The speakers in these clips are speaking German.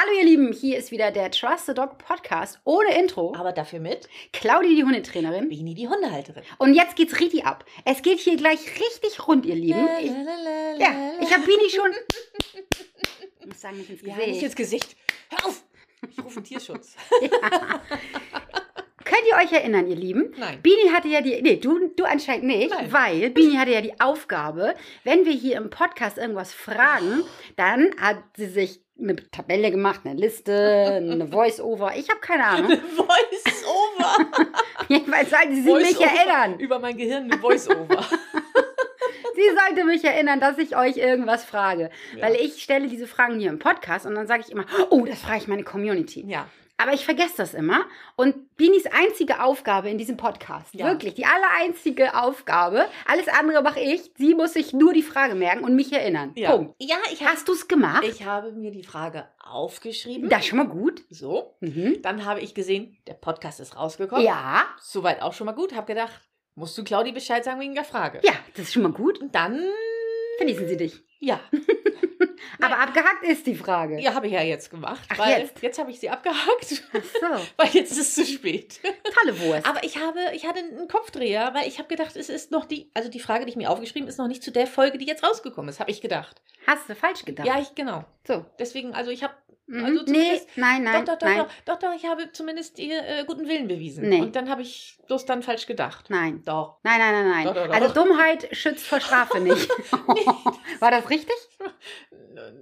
Hallo ihr Lieben, hier ist wieder der Trust the Dog Podcast ohne Intro. Aber dafür mit Claudi, die Hundetrainerin. Bini, die Hundehalterin. Und jetzt geht's richtig ab. Es geht hier gleich richtig rund, ihr Lieben. Ich, ja, ich habe Bini schon... Ich muss sagen, nicht ins Ja, Gesicht. nicht ins Gesicht. Hör auf! Ich rufe Tierschutz. Könnt ihr euch erinnern, ihr Lieben? Nein. Bini hatte ja die, nee, du, du anscheinend nicht, Nein. weil Bini hatte ja die Aufgabe, wenn wir hier im Podcast irgendwas fragen, dann hat sie sich eine Tabelle gemacht, eine Liste, eine Voice-Over. Ich habe keine Ahnung. Voice-Over. Jedenfalls sollte sie mich Voice-Over. erinnern. Über mein Gehirn eine Voice-Over. Sie sollte mich erinnern, dass ich euch irgendwas frage. Ja. Weil ich stelle diese Fragen hier im Podcast und dann sage ich immer, oh, das frage ich meine Community. ja. Aber ich vergesse das immer. Und Binis einzige Aufgabe in diesem Podcast, Ja. wirklich die allereinzige Aufgabe, alles andere mache ich, sie muss sich nur die Frage merken und mich erinnern. Ja. Punkt. Ja, ich, Hast du es gemacht? ich habe mir die Frage aufgeschrieben. das ist schon mal gut. So. Mhm. Dann habe ich gesehen, der Podcast ist rausgekommen. Ja, Soweit auch schon mal gut. Habe gedacht, musst du Claudi Bescheid sagen wegen der Frage. ja, das ist schon mal gut. Und dann, Verließen sie dich. Ja. Aber abgehackt ist die Frage. Ja, habe ich ja jetzt gemacht. Ach, weil jetzt? jetzt habe ich sie abgehakt, Ach so, weil jetzt ist es zu spät. tolle Wurst. Aber ich habe, ich hatte einen Kopfdreher, weil ich habe gedacht, es ist noch die, also die Frage, die ich mir aufgeschrieben, ist noch nicht zu der Folge, die jetzt rausgekommen ist, habe ich gedacht. Hast du falsch gedacht? Ja, ich genau. So. Deswegen, also ich habe. Also nee, nein, nein, doch, doch, doch, nein, doch, doch, doch, ich habe zumindest ihr äh, guten Willen bewiesen. Nee. Und dann habe ich bloß dann falsch gedacht. nein. Doch. Nein, nein, nein, nein. Doch, doch, doch. Also Dummheit schützt vor Strafe nicht. War das richtig?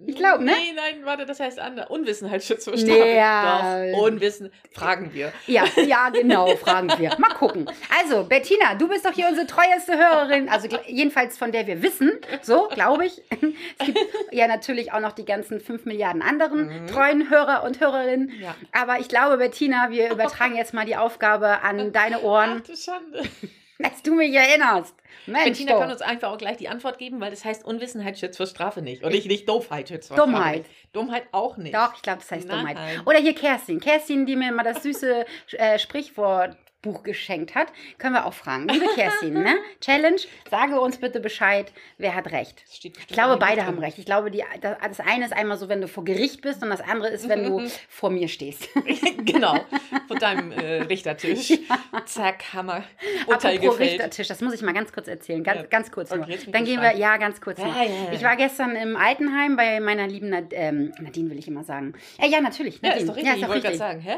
Ich glaub, ne? Nee, nein, warte, das heißt anders. Unwissenheit schützt vor Nee, Strafe. ja. Doch, Unwissen, fragen wir. Ja, ja, genau, fragen wir. Mal gucken. Also, Bettina, du bist doch hier unsere treueste Hörerin, also jedenfalls von der wir wissen, so glaube ich. Es gibt ja natürlich auch noch die ganzen 5 Milliarden anderen Mhm. Treuen Hörer und Hörerinnen. Ja. Aber ich glaube, Bettina, wir übertragen jetzt mal die Aufgabe an deine Ach Ohren, du Schande. dass du mich erinnerst. Mensch, Bettina doch. kann uns einfach auch gleich die Antwort geben, weil das heißt, Unwissenheit schützt vor Strafe nicht. Und nicht, nicht Doofheit schützt vor Dummheit. Strafe nicht. Dummheit auch nicht. Doch, ich glaube, das heißt Nein. Dummheit. Oder hier Kerstin. Kerstin, die mir mal das süße äh, Sprichwortbuch geschenkt hat. Können wir auch fragen. Liebe Kerstin, ne? Challenge, sage uns bitte Bescheid, wer hat recht. Ich glaube, beide drin. haben recht. Ich glaube, die, das, eine ist einmal so, wenn du vor Gericht bist und das andere ist, wenn du vor mir stehst. genau. Von deinem äh, Richtertisch. Zack, Hammer. Urteil Apropos gefällt. Richtertisch, das muss ich mal ganz kurz erzählen. Ganz, Ja. ganz kurz Okay, nur. ich Dann gehen wir, ja, ganz kurz Ja, ja, ja. Ich war gestern im Altenheim bei meiner lieben Nad ähm, Nadine, will ich immer sagen. Ja, ja, natürlich. Ja, Nadine. ist doch richtig. ist ich doch wollte gerade sagen, hä?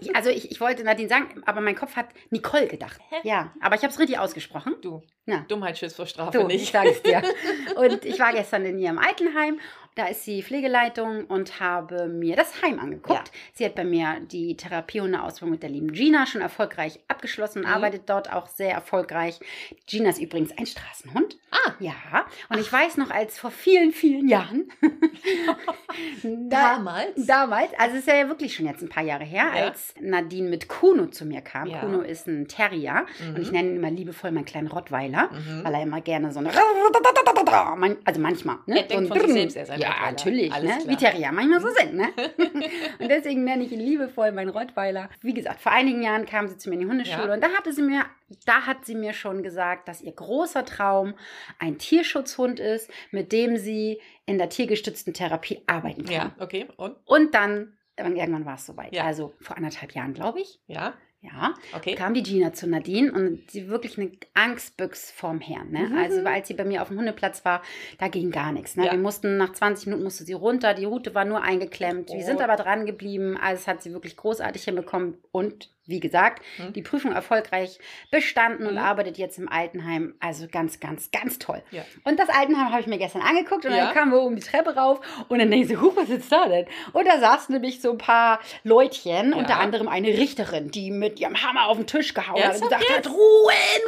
Ich- Also ich, ich wollte Nadine sagen, aber mein Kopf hat Nicole gedacht. Hä? Ja, aber ich habe es richtig ausgesprochen. Du, Ja. Dummheit schützt vor Strafe Du, ich nicht. sage es dir. Und ich war gestern in ihrem Altenheim. Da ist sie Pflegeleitung und habe mir das Heim angeguckt. Sie hat bei mir die Therapie und eine Ausbildung mit der lieben Gina schon erfolgreich abgeschlossen, Mhm. arbeitet dort auch sehr erfolgreich. Gina ist übrigens ein Straßenhund. Ah. Ja, und ich weiß noch, als vor vielen, vielen Jahren, da, Damals? Damals, also es ist ja wirklich schon jetzt ein paar Jahre her, Ja. als Nadine mit Kuno zu mir kam. Ja. Kuno ist ein Terrier Mhm. und ich nenne ihn immer liebevoll meinen kleinen Rottweiler, Mhm. weil er immer gerne so eine, also manchmal, ne? Er denkt so von sich selbst, er ist ein Ja, natürlich, Alles ne? klar. wie Terrier manchmal so sind, ne? und deswegen nenne ich ihn liebevoll meinen Rottweiler. Wie gesagt, vor einigen Jahren kam sie zu mir in die Hundeschule Ja. und da hatte sie mir, da hat sie mir schon gesagt, dass ihr großer Traum ein Tierschutzhund ist, mit dem sie in der tiergestützten Therapie arbeiten kann. Ja, okay. Und? Und dann, irgendwann war es soweit. Ja. Also vor anderthalb Jahren, glaube ich. Ja, Ja, okay. kam die Gina zu Nadine und sie wirklich eine Angstbüchs vorm Herrn. Ne? Mhm. Also als sie bei mir auf dem Hundeplatz war, da ging gar nichts. Ne? Ja. Wir mussten nach 20 Minuten musste sie runter, die Rute war nur eingeklemmt. Wir Oh. sind aber dran geblieben. Alles hat sie wirklich großartig hinbekommen und wie gesagt, Mhm. die Prüfung erfolgreich bestanden und Mhm. arbeitet jetzt im Altenheim. Also ganz, ganz, ganz toll. Ja. Und das Altenheim habe ich mir gestern angeguckt und Ja. dann kamen wir oben die Treppe rauf und dann denke ich so, huch, was ist da denn? Und da saßen nämlich so ein paar Leutchen, Ja. unter anderem eine Richterin, die mit ihrem Hammer auf den Tisch gehauen hat und gesagt hat, Ruhe im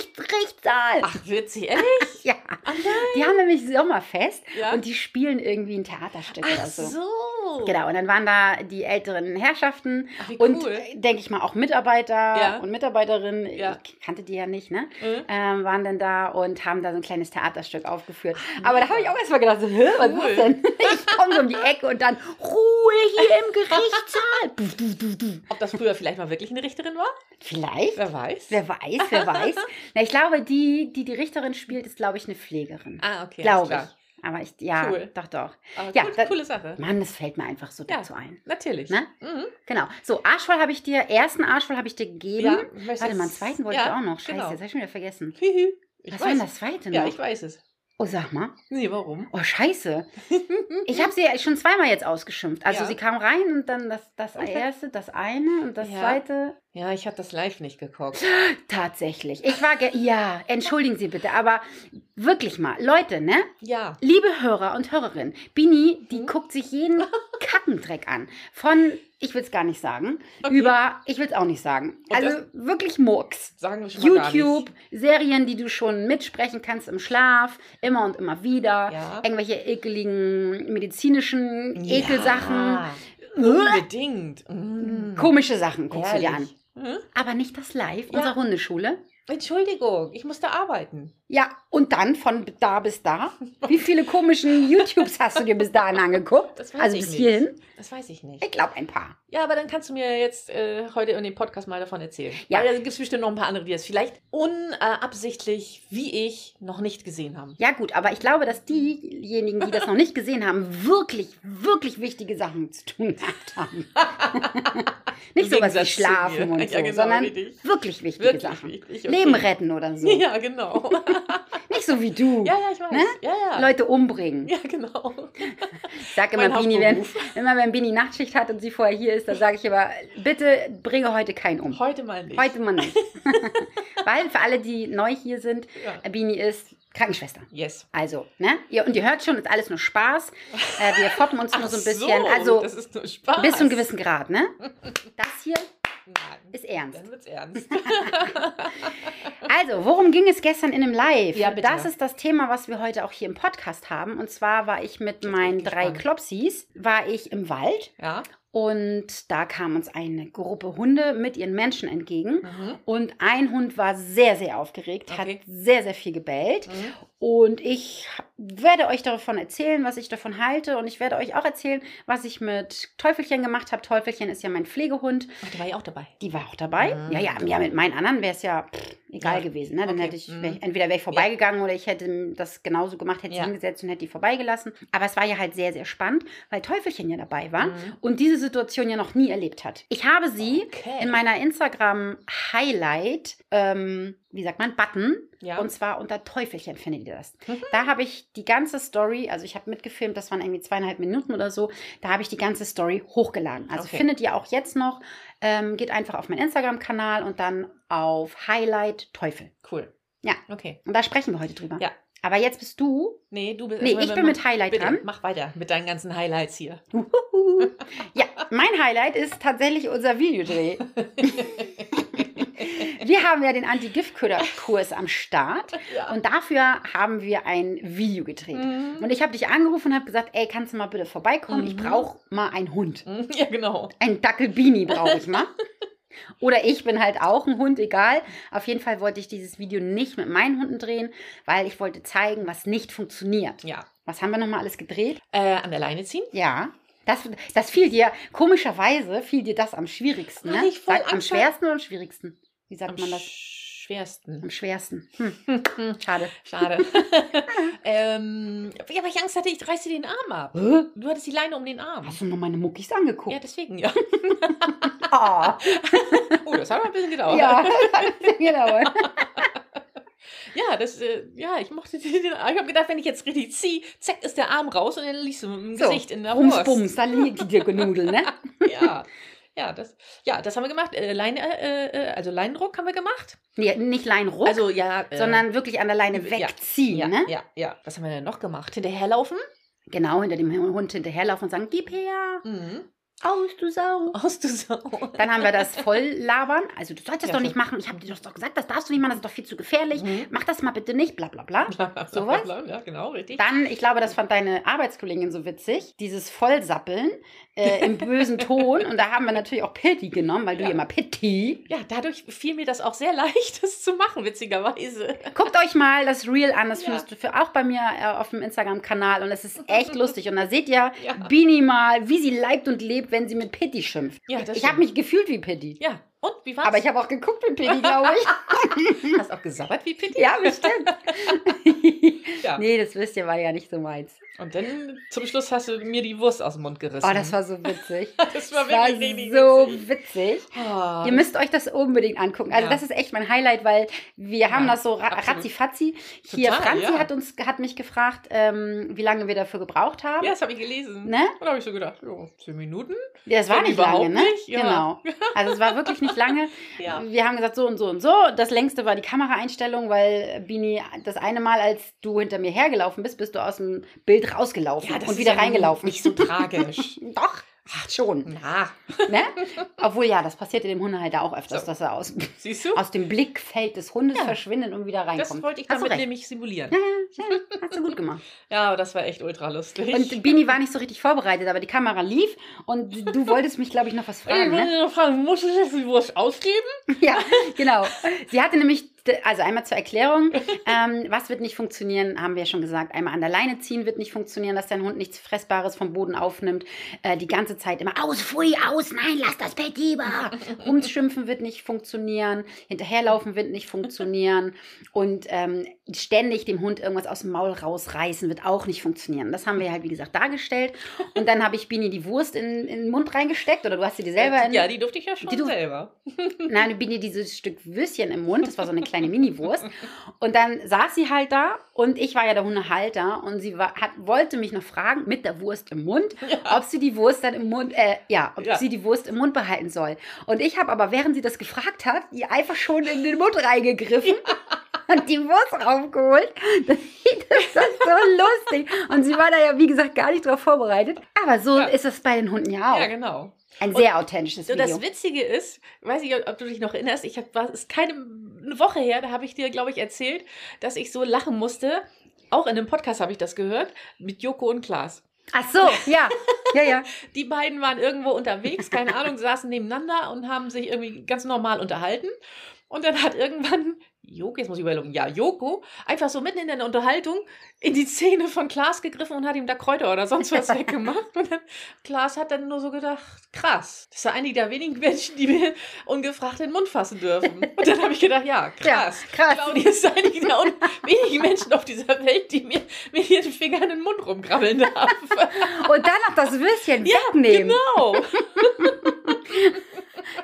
Gesicht, Gerichtssaal. Ach, witzig, ehrlich? Ja, Ach die haben nämlich Sommerfest und die spielen irgendwie ein Theaterstück Ach oder so. so. Genau, und dann waren da die älteren Herrschaften Ach, wie und, cool. äh, denke ich mal, auch Mitarbeiter Ja. und Mitarbeiterinnen, Ja. ich kannte die ja nicht, ne? Mhm. Ähm, waren dann da und haben da so ein kleines Theaterstück aufgeführt. Aber da habe ich auch erstmal gedacht, so, Hä, was ist Cool. das denn? Ich komme so um die Ecke und dann Ruhe hier im Gerichtssaal. Ob das früher vielleicht mal wirklich eine Richterin war? Vielleicht. Wer weiß. Wer weiß, wer weiß. Na, ich glaube, die, die die Richterin spielt, ist, glaube ich, eine Pflegerin. Ah, okay. Glaube klar. Aber ich, ja, Cool. doch, doch. Aber Ja, gut, da- coole Sache. Mann, das fällt mir einfach so Ja. dazu ein. Natürlich. Ne? Mhm. Genau. So, Arschvoll habe ich dir, ersten Arschvoll habe ich dir gegeben. Ja, Warte mal, einen zweiten wollte ja, ich auch noch. Scheiße, genau. jetzt habe ich schon wieder vergessen. Ich Was weiß. war denn das zweite noch? Ja, ich weiß es. Oh, sag mal. Nee, warum? Oh, scheiße. Ich habe sie schon zweimal jetzt ausgeschimpft. Also Ja. sie kam rein und dann das, das Okay. erste, das eine und das Ja. zweite. Ja, ich habe das live nicht geguckt. Tatsächlich. Ich war, ge- ja, entschuldigen Sie bitte, aber wirklich mal, Leute, ne? Ja. Liebe Hörer und Hörerinnen, Bini, die Mhm. guckt sich jeden Kackendreck an. Von, ich will es gar nicht sagen, Okay. über, ich will es auch nicht sagen. Und Also wirklich Murks. Sagen wir schon YouTube. Serien, die du schon mitsprechen kannst im Schlaf, immer und immer wieder. Ja. Irgendwelche ekeligen medizinischen Ekelsachen. Ja, unbedingt. Mm. Komische Sachen guckst du dir an. Hm? Aber nicht das Live, Ja. unsere Hundeschule. Entschuldigung, ich musste arbeiten. Ja, und dann von da bis da. Wie viele komischen YouTubes hast du dir bis dahin angeguckt? Das weiß also ich bis nicht. hierhin? Das weiß ich nicht. Ich glaube ein paar. Ja, aber dann kannst du mir jetzt äh, heute in dem Podcast mal davon erzählen. Ja. Weil da gibt es bestimmt noch ein paar andere, die das vielleicht unabsichtlich, wie ich, noch nicht gesehen haben. Ja gut, aber ich glaube, dass diejenigen, die das noch nicht gesehen haben, wirklich, wirklich wichtige Sachen zu tun gehabt haben. nicht sowas wie Schlafen und Ja, so, genau, sondern richtig. wirklich wichtige Wirklich Sachen. wichtig, okay. Leben retten oder so. Ja, genau. Nicht so wie du. Ja, ja, ich weiß. Ne? Ja, ja. Leute umbringen. Ja, genau. Ich sage immer, Bini, wenn, immer wenn Bini Nachtschicht hat und sie vorher hier ist, dann sage ich immer, bitte bringe heute keinen um. Heute mal nicht. Heute mal nicht. Weil für alle, die neu hier sind, Ja. Bini ist Krankenschwester. Yes. Also, ne? Ihr, und ihr hört schon, ist alles nur Spaß. Äh, wir foppen uns nur so ein bisschen. also, das ist nur Spaß. bis zu einem gewissen Grad, ne? Das hier Nein. ist ernst. Dann wird's ernst. Also, worum ging es gestern in einem Live? Ja, bitte. Das ist das Thema, was wir heute auch hier im Podcast haben. Und zwar war ich mit meinen drei. Klopsis, war ich im Wald Ja. Und da kam uns eine Gruppe Hunde mit ihren Menschen entgegen. Mhm. Und ein Hund war sehr, sehr aufgeregt, hat Okay. sehr, sehr viel gebellt. Mhm. Und ich werde euch davon erzählen, was ich davon halte. Und ich werde euch auch erzählen, was ich mit Teufelchen gemacht habe. Teufelchen ist ja mein Pflegehund. Ach, der war ja auch dabei. Die war auch dabei. Mhm. Ja, ja, ja, mit meinen anderen wäre es ja pff, egal Ja. gewesen. Ne? Dann Okay. hätte ich, Mhm. wär ich entweder wäre ich vorbeigegangen oder ich hätte das genauso gemacht, hätte sie Ja. hingesetzt und hätte die vorbeigelassen. Aber es war ja halt sehr, sehr spannend, weil Teufelchen ja dabei war Mhm. und diese Situation ja noch nie erlebt hat. Ich habe sie Okay. in meiner Instagram-Highlight, ähm, wie sagt man, Button. Ja. Und zwar unter Teufelchen findet ihr das. Mhm. Da habe ich die ganze Story, also ich habe mitgefilmt, das waren irgendwie zweieinhalb Minuten oder so. Da habe ich die ganze Story hochgeladen. Also Okay. findet ihr auch jetzt noch. Ähm, geht einfach auf meinen Instagram-Kanal und dann auf Highlight Teufel. Cool. Ja. Okay. Und da sprechen wir heute drüber. Ja. Aber jetzt bist du. Nee, du bist. Nee, ich bin mit Highlight bitte, dran. Mach weiter mit deinen ganzen Highlights hier. Ja, mein Highlight ist tatsächlich unser Videodreh. wir haben ja den Anti-Giftköder-Kurs am Start Ja. und dafür haben wir ein Video gedreht. Mhm. Und ich habe dich angerufen und habe gesagt, ey, kannst du mal bitte vorbeikommen? Ich Mhm. brauche mal einen Hund. Mhm, Ja, genau. Ein Dackelbini brauche ich mal. Oder ich bin halt auch ein Hund, egal. Auf jeden Fall wollte ich dieses Video nicht mit meinen Hunden drehen, weil ich wollte zeigen, was nicht funktioniert. Ja. Was haben wir nochmal alles gedreht? Äh, an der Leine ziehen? Ja. Das, das fiel dir, komischerweise fiel dir das am schwierigsten, ne? ich voll Sag, am schwersten oder am schwierigsten? Wie sagt Am man das? schwersten. Am schwersten. Hm. Schade. Schade. ähm, ja, weil ich Angst hatte, ich reiße dir den Arm ab. Hä? Du hattest die Leine um den Arm. Hast du noch meine Muckis angeguckt? Ja, deswegen, ja. Ah, Oh, das hat aber ein bisschen gedauert. ja, genau. Ja, das, äh, ja, ich mochte den, ich habe gedacht, wenn ich jetzt richtig ziehe, zack, ist der Arm raus und dann liegst du mit dem So, Gesicht in der Bums, Wurst. bums, da liegt die Dirkenudel, ne? Ja. Ja, das, ja, das haben wir gemacht. Äh, Leine, äh, äh, also Leinendruck haben wir gemacht. Nee, nicht Leinruck, Also ja, äh, sondern wirklich an der Leine ja, wegziehen, ja, ne? Ja, ja. Was haben wir denn noch gemacht? Hinterherlaufen? Genau, hinter dem Hund hinterherlaufen und sagen, gib her, Mhm. Aus, du Sau. Aus du Sau. Dann haben wir das Volllabern. Also du sollst das Ja, doch nicht machen. Ich habe dir das doch gesagt, das darfst du nicht machen, das ist doch viel zu gefährlich. Mhm. Mach das mal bitte nicht, bla bla bla. Sowas? Ja, genau, richtig. Dann, ich glaube, das fand deine Arbeitskollegin so witzig, dieses Vollsappeln äh, im bösen Ton. Und da haben wir natürlich auch Pitti genommen, weil du Ja. immer Pitti. Ja, dadurch fiel mir das auch sehr leicht, das zu machen, witzigerweise. Guckt euch mal das Reel an, das Ja. findest du für auch bei mir äh, auf dem Instagram-Kanal und es ist echt lustig. Und da seht ihr Ja. Bini mal, wie sie leibt und lebt, wenn sie mit Pitti schimpft. Ja, das ich habe mich gefühlt wie Pitti. Ja, und wie war's? Aber ich habe auch geguckt wie Pitti, glaube ich. Hast auch gesabbert wie Pitti? Ja, bestimmt. Ja. Nee, das wisst ihr, war ja nicht so meins. Und dann zum Schluss hast du mir die Wurst aus dem Mund gerissen. Oh, das war so witzig. das war Das war wirklich so witzig. witzig. Oh, Ihr müsst euch das unbedingt angucken. Also Ja. das ist echt mein Highlight, weil wir haben Ja, das so ra ratzi-fatzi. Hier, Total, Franzi ja. hat, uns, hat mich gefragt, ähm, wie lange wir dafür gebraucht haben. ja, das habe ich gelesen. Ne? Und da habe ich so gedacht, jo, zehn Minuten? Ja, das war nicht lange, ne? nicht. Genau. Also es war wirklich nicht lange. Ja. Wir haben gesagt, so und so und so. Das längste war die Kameraeinstellung, weil Bini, das eine Mal, als du hinter mir hergelaufen bist, bist du aus dem Bild rausgelaufen und wieder ja reingelaufen. Nicht so tragisch. Doch, schon. Na, Ne? Obwohl ja, das passiert in dem Hundehalter auch öfters, So. dass er aus, siehst du? aus dem Blickfeld des Hundes Ja. verschwindet und wieder reinkommt. Das wollte ich damit nämlich simulieren. Ja, ja, ja, hast du gut gemacht. Ja, aber das war echt ultra lustig. Und Bini war nicht so richtig vorbereitet, aber die Kamera lief und du wolltest mich, glaube ich, noch was ich fragen. Ne? noch fragen, musst du jetzt die Wurst ausgeben? Ja, genau. Sie hatte nämlich, also einmal zur Erklärung, ähm, was wird nicht funktionieren, haben wir ja schon gesagt. Einmal an der Leine ziehen wird nicht funktionieren, dass dein Hund nichts Fressbares vom Boden aufnimmt. Äh, die ganze Zeit immer aus, pfui, aus, nein, lass das Bett lieber. Rumschimpfen wird nicht funktionieren, hinterherlaufen wird nicht funktionieren und ähm, ständig dem Hund irgendwas aus dem Maul rausreißen wird auch nicht funktionieren. Das haben wir halt, wie gesagt, dargestellt. Und dann habe ich Bini die Wurst in, in den Mund reingesteckt oder du hast sie dir selber in, ja, die durfte ich ja schon Die du- selber. Nein, bin dir dieses Stück Würstchen im Mund. Das war so eine kleine Mini-Wurst. Und dann saß sie halt da und ich war ja der Hundehalter und sie war, hat, wollte mich noch fragen, mit der Wurst im Mund, ob sie die Wurst dann im Mund, äh, ja, ob Ja. sie die Wurst im Mund behalten soll. Und ich habe aber, während sie das gefragt hat, ihr einfach schon in den Mund reingegriffen. Und die Wurst raufgeholt. Das ist das so lustig. Und sie war da ja, wie gesagt, gar nicht drauf vorbereitet. Aber so Ja. ist es bei den Hunden ja auch. Ja, genau. Ein sehr authentisches So, Video. das Witzige ist, weiß ich, ob du dich noch erinnerst, ich hab, war, es ist keine eine Woche her, da habe ich dir, glaube ich, erzählt, dass ich so lachen musste. Auch in einem Podcast habe ich das gehört, mit Joko und Klaas. Ach so, ja. Ja, ja. Die beiden waren irgendwo unterwegs, keine Ahnung, saßen nebeneinander und haben sich irgendwie ganz normal unterhalten. Und dann hat irgendwann Joko, jetzt muss ich überlegen, ja, Joko, einfach so mitten in der Unterhaltung in die Zähne von Klaas gegriffen und hat ihm da Kräuter oder sonst was weggemacht. Und dann, Klaas hat dann nur so gedacht, krass, das ist ja einige der wenigen Menschen, die wir ungefragt in den Mund fassen dürfen. Und dann habe ich gedacht, ja, krass. Ja, krass. Claudia ist einige der wenigen Menschen auf dieser Welt, die mir mit ihren Fingern in den Mund rumkrabbeln darf. Und dann noch das Würstchen wegnehmen. Genau.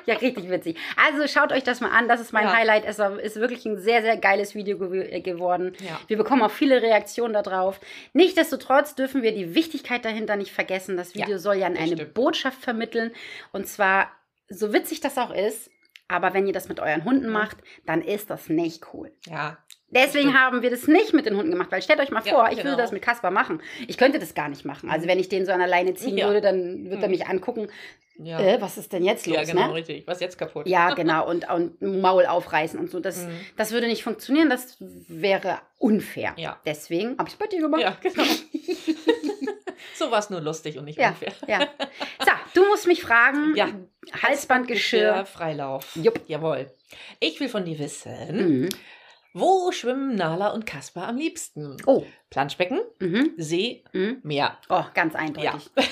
Ja, richtig witzig. Also schaut euch das mal an. Das ist mein Ja. Highlight. Es war- ist wirklich ein sehr, sehr geiles Video gew äh, geworden. Ja. Wir bekommen auch viele Reaktionen darauf. Nichtsdestotrotz dürfen wir die Wichtigkeit dahinter nicht vergessen. Das Video Ja, soll ja eine stimmt. Botschaft vermitteln. Und zwar, so witzig das auch ist, aber wenn ihr das mit euren Hunden macht, dann ist das nicht cool. Ja. Deswegen haben wir das nicht mit den Hunden gemacht, weil stellt euch mal Ja, vor, ich genau. würde das mit Kasper machen. Ich könnte das gar nicht machen. Also wenn ich den so an der Leine ziehen Ja. würde, dann wird er Mhm. mich angucken, Ja. äh, was ist denn jetzt los? ja, genau, ne? richtig. Was ist jetzt kaputt? Ja, genau. Und, und Maul aufreißen und so. Das, Mhm. das würde nicht funktionieren. Das wäre unfair. Ja. Deswegen habe ich es bei dir gemacht. Ja, genau. so war es nur lustig und nicht Ja, unfair. ja. So, du musst mich fragen. Ja. Halsbandgeschirr. Freilauf. Jupp. Jawohl. Ich will von dir wissen, Mhm. Wo schwimmen Nala und Kaspar am liebsten? Oh. Planschbecken, Mhm. See, Mhm. Meer. Oh, ganz eindeutig. Ja.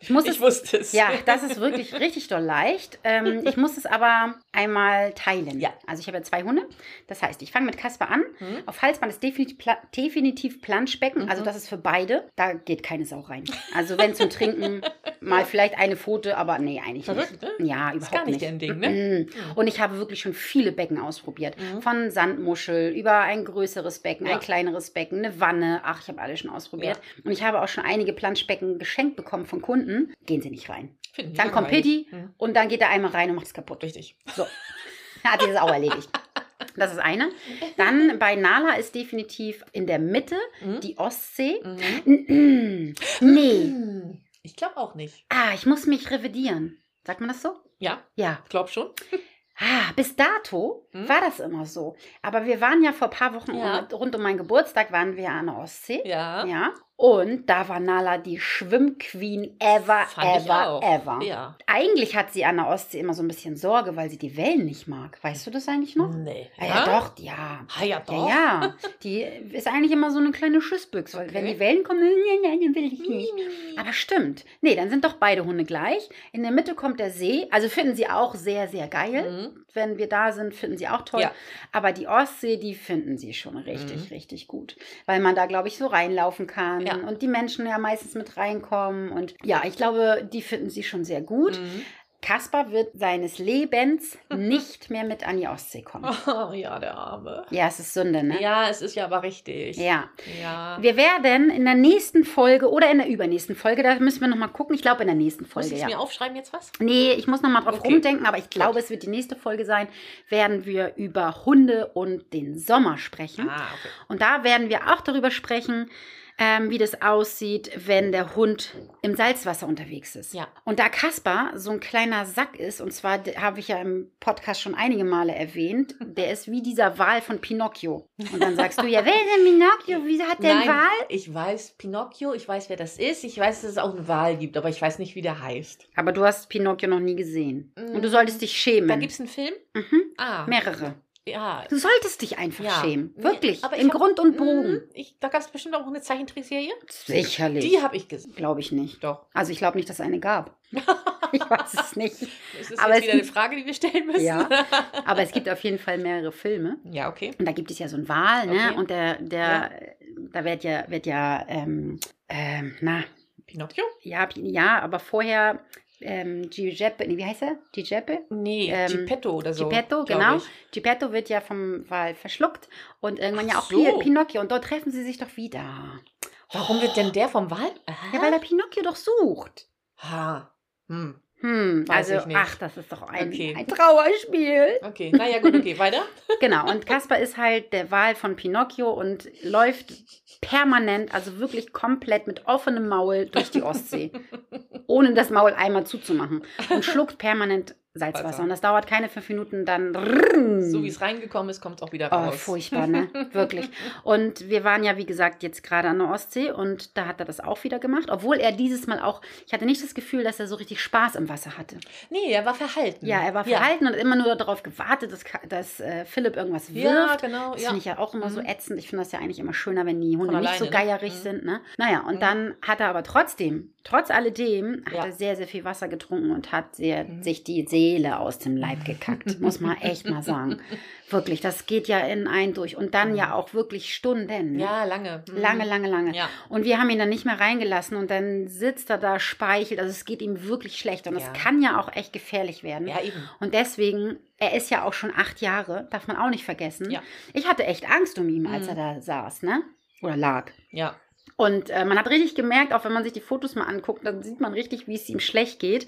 Ich muss Ich es wusste es. Ja, das ist wirklich richtig doll leicht. Ähm, ich muss es aber einmal teilen. Ja. Also ich habe ja zwei Hunde. Das heißt, ich fange mit Kasper an. Mhm. Auf Halsband ist definitiv, Pla definitiv Planschbecken. Mhm. Also das ist für beide. Da geht keine Sau rein. Also wenn zum Trinken mal vielleicht eine Pfote, aber nee, eigentlich Verrückt, nicht. ne? Ja, Ist überhaupt gar nicht nicht. dein Ding, ne? Mhm. Und ich habe wirklich schon viele Becken ausprobiert. Mhm. Von Sandmuschel über ein größeres Becken, Ja. ein kleineres Becken, eine Wanne. Ach, ich habe alles schon ausprobiert. Und ich habe auch schon einige Planschbecken geschenkt bekommen von Kunden. Gehen sie nicht rein. Finden Dann kommt. Pitti Mhm. und dann geht er einmal rein und macht es kaputt. Richtig. So. Hat sie das auch erledigt. Das ist eine. Dann bei Nala ist definitiv in der Mitte Mhm. die Ostsee. Mhm. nee. Ich glaube auch nicht. Ah, ich muss mich revidieren. Sagt man das so? Ja, Ja. glaub schon. Ah, bis dato Hm? war das immer so. Aber wir waren ja vor ein paar Wochen Ja. rund um meinen Geburtstag waren wir an der Ostsee. Ja. Ja. Und da war Nala die Schwimmqueen ever, Fand ever, ever. Ja. Eigentlich hat sie an der Ostsee immer so ein bisschen Sorge, weil sie die Wellen nicht mag. Weißt du das eigentlich noch? Nee. Ja, ja doch, ja. Ah, ja, doch. Ja, ja. Die ist eigentlich immer so eine kleine Schussbüchse. Weil wenn Okay. die Wellen kommen, nein, nein, nein, will ich nicht. Aber stimmt. Nee, dann sind doch beide Hunde gleich. In der Mitte kommt der See. Also finden sie auch sehr, sehr geil. Mhm. Wenn wir da sind, finden sie auch toll. Ja. Aber die Ostsee, die finden sie schon richtig, Mhm. richtig gut. Weil man da, glaube ich, so reinlaufen kann Ja. und die Menschen ja meistens mit reinkommen. Und ja, ich glaube, die finden sie schon sehr gut. Mhm. Kaspar wird seines Lebens nicht mehr mit an die Ostsee kommen. Oh, ja, der Arme. Ja, es ist Sünde, ne? Ja, es ist ja aber richtig. Ja. Ja. Wir werden in der nächsten Folge oder in der übernächsten Folge, da müssen wir nochmal gucken. Ich glaube in der nächsten Muss Folge, ich ja. mir aufschreiben jetzt was? Nee, ich muss nochmal drauf Okay. rumdenken, aber ich glaube, es wird die nächste Folge sein, werden wir über Hunde und den Sommer sprechen. Ah, okay. Und da werden wir auch darüber sprechen, ähm, wie das aussieht, wenn der Hund im Salzwasser unterwegs ist. Ja. Und da Kaspar so ein kleiner Sack ist, und zwar habe ich ja im Podcast schon einige Male erwähnt, der ist wie dieser Wal von Pinocchio. Und dann sagst du, ja, wer ist denn Pinocchio? Wieso hat der einen Wal? ich weiß Pinocchio, ich weiß, wer das ist. Ich weiß, dass es auch einen Wal gibt, aber ich weiß nicht, wie der heißt. Aber du hast Pinocchio noch nie gesehen. Und du Mm, solltest dich schämen. Da gibt es einen Film? mhm. Ah. Mehrere. Ja. Du solltest dich einfach Ja. schämen. Wirklich. aber Im hab- Grund und Bogen. Mm, Ich, da gab es bestimmt auch eine Zeichentrickserie. Sicherlich. Die habe ich gesehen. Glaube ich nicht. Doch. Also ich glaube nicht, dass es eine gab. ich weiß es nicht. Das ist Aber jetzt es wieder eine Frage, die wir stellen müssen. Ja. Aber es gibt auf jeden Fall mehrere Filme. ja, okay. Und da gibt es ja so einen Wal, ne? Okay. Und der, der, da wird ja, wird ja, ähm, ähm, na, Pinocchio? ja, ja, aber vorher ähm, Giuseppe, nee, wie heißt er? Giuseppe? Nee, Ähm, Geppetto oder so. Geppetto, glaub genau. ich. Geppetto wird ja vom Wal verschluckt und irgendwann Ach ja auch so. Pi- Pinocchio. Und dort treffen sie sich doch wieder. Warum wird denn der vom Wal? Ja, weil er Pinocchio doch sucht. Ha. Hm. Hm, Weiß also, ach, das ist doch ein, Okay. ein Trauerspiel. Okay, naja, gut, okay, weiter. Genau, und Kaspar ist halt der Wal von Pinocchio und läuft permanent, also wirklich komplett mit offenem Maul durch die Ostsee, ohne das Maul einmal zuzumachen und schluckt permanent Salzwasser. Wasser. Und das dauert keine fünf Minuten, dann So wie es reingekommen ist, kommt es auch wieder Oh, raus. furchtbar, ne? Wirklich. Und wir waren ja, wie gesagt, jetzt gerade an der Ostsee und da hat er das auch wieder gemacht, obwohl er dieses Mal auch, ich hatte nicht das Gefühl, dass er so richtig Spaß im Wasser hatte. Nee, er war verhalten. Ja, er war verhalten und hat immer nur darauf gewartet, dass, dass äh, Philipp irgendwas wirft. Ja, genau. Das Ja. finde ich ja auch immer so Mhm. ätzend. Ich finde das ja eigentlich immer schöner, wenn die Hunde nicht so ne? geierig Mhm. sind. Ne? Naja, und Mhm. dann hat er aber trotzdem, trotz alledem, hat Ja. er sehr, sehr viel Wasser getrunken und hat sehr, sich die Seele aus dem Leib gekackt. muss man echt mal sagen. Wirklich, das geht ja in einen durch. Und dann ja auch wirklich Stunden. Ja, lange. Mhm. Lange, lange, lange. Ja. Und wir haben ihn dann nicht mehr reingelassen und dann sitzt er da, speichelt. Also es geht ihm wirklich schlecht. Und das Ja. kann ja auch echt gefährlich werden. Ja, eben. Und deswegen, er ist ja auch schon acht Jahre, darf man auch nicht vergessen. Ja. Ich hatte echt Angst um ihn, als Mhm. er da saß, ne? Oder lag. Ja. Und äh, man hat richtig gemerkt, auch wenn man sich die Fotos mal anguckt, dann sieht man richtig, wie es ihm schlecht geht.